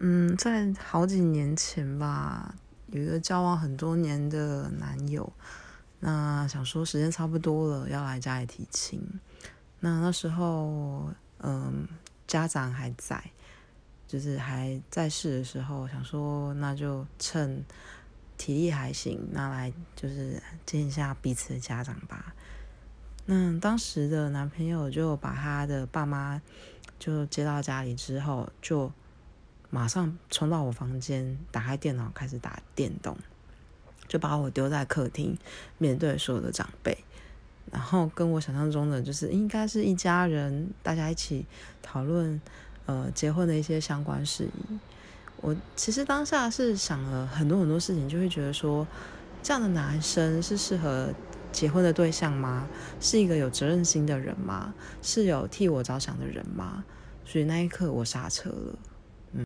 嗯，在好几年前吧，有一个交往很多年的男友，那想说时间差不多了，要来家里提亲。那那时候，嗯，家长还在，就是还在世的时候，想说那就趁体力还行，那来就是见一下彼此的家长吧。那当时的男朋友就把他的爸妈就接到家里之后，就。马上冲到我房间，打开电脑开始打电动，就把我丢在客厅，面对所有的长辈，然后跟我想象中的就是应该是一家人，大家一起讨论呃结婚的一些相关事宜。我其实当下是想了很多很多事情，就会觉得说这样的男生是适合结婚的对象吗？是一个有责任心的人吗？是有替我着想的人吗？所以那一刻我刹车了。